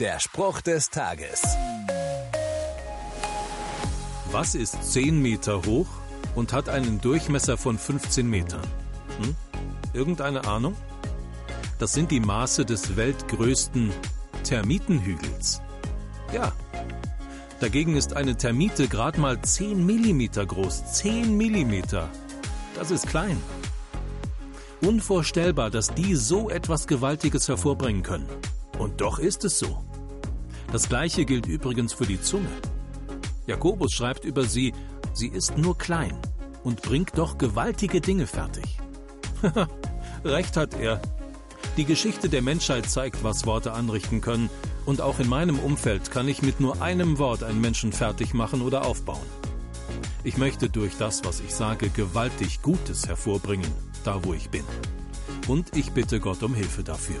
Der Spruch des Tages. Was ist 10 Meter hoch und hat einen Durchmesser von 15 Metern? Hm? Irgendeine Ahnung? Das sind die Maße des weltgrößten Termitenhügels. Ja. Dagegen ist eine Termite gerade mal 10 Millimeter groß. 10 Millimeter. Das ist klein. Unvorstellbar, dass die so etwas Gewaltiges hervorbringen können. Und doch ist es so. Das gleiche gilt übrigens für die Zunge. Jakobus schreibt über sie, sie ist nur klein und bringt doch gewaltige Dinge fertig. Recht hat er. Die Geschichte der Menschheit zeigt, was Worte anrichten können, und auch in meinem Umfeld kann ich mit nur einem Wort einen Menschen fertig machen oder aufbauen. Ich möchte durch das, was ich sage, gewaltig Gutes hervorbringen, da wo ich bin. Und ich bitte Gott um Hilfe dafür.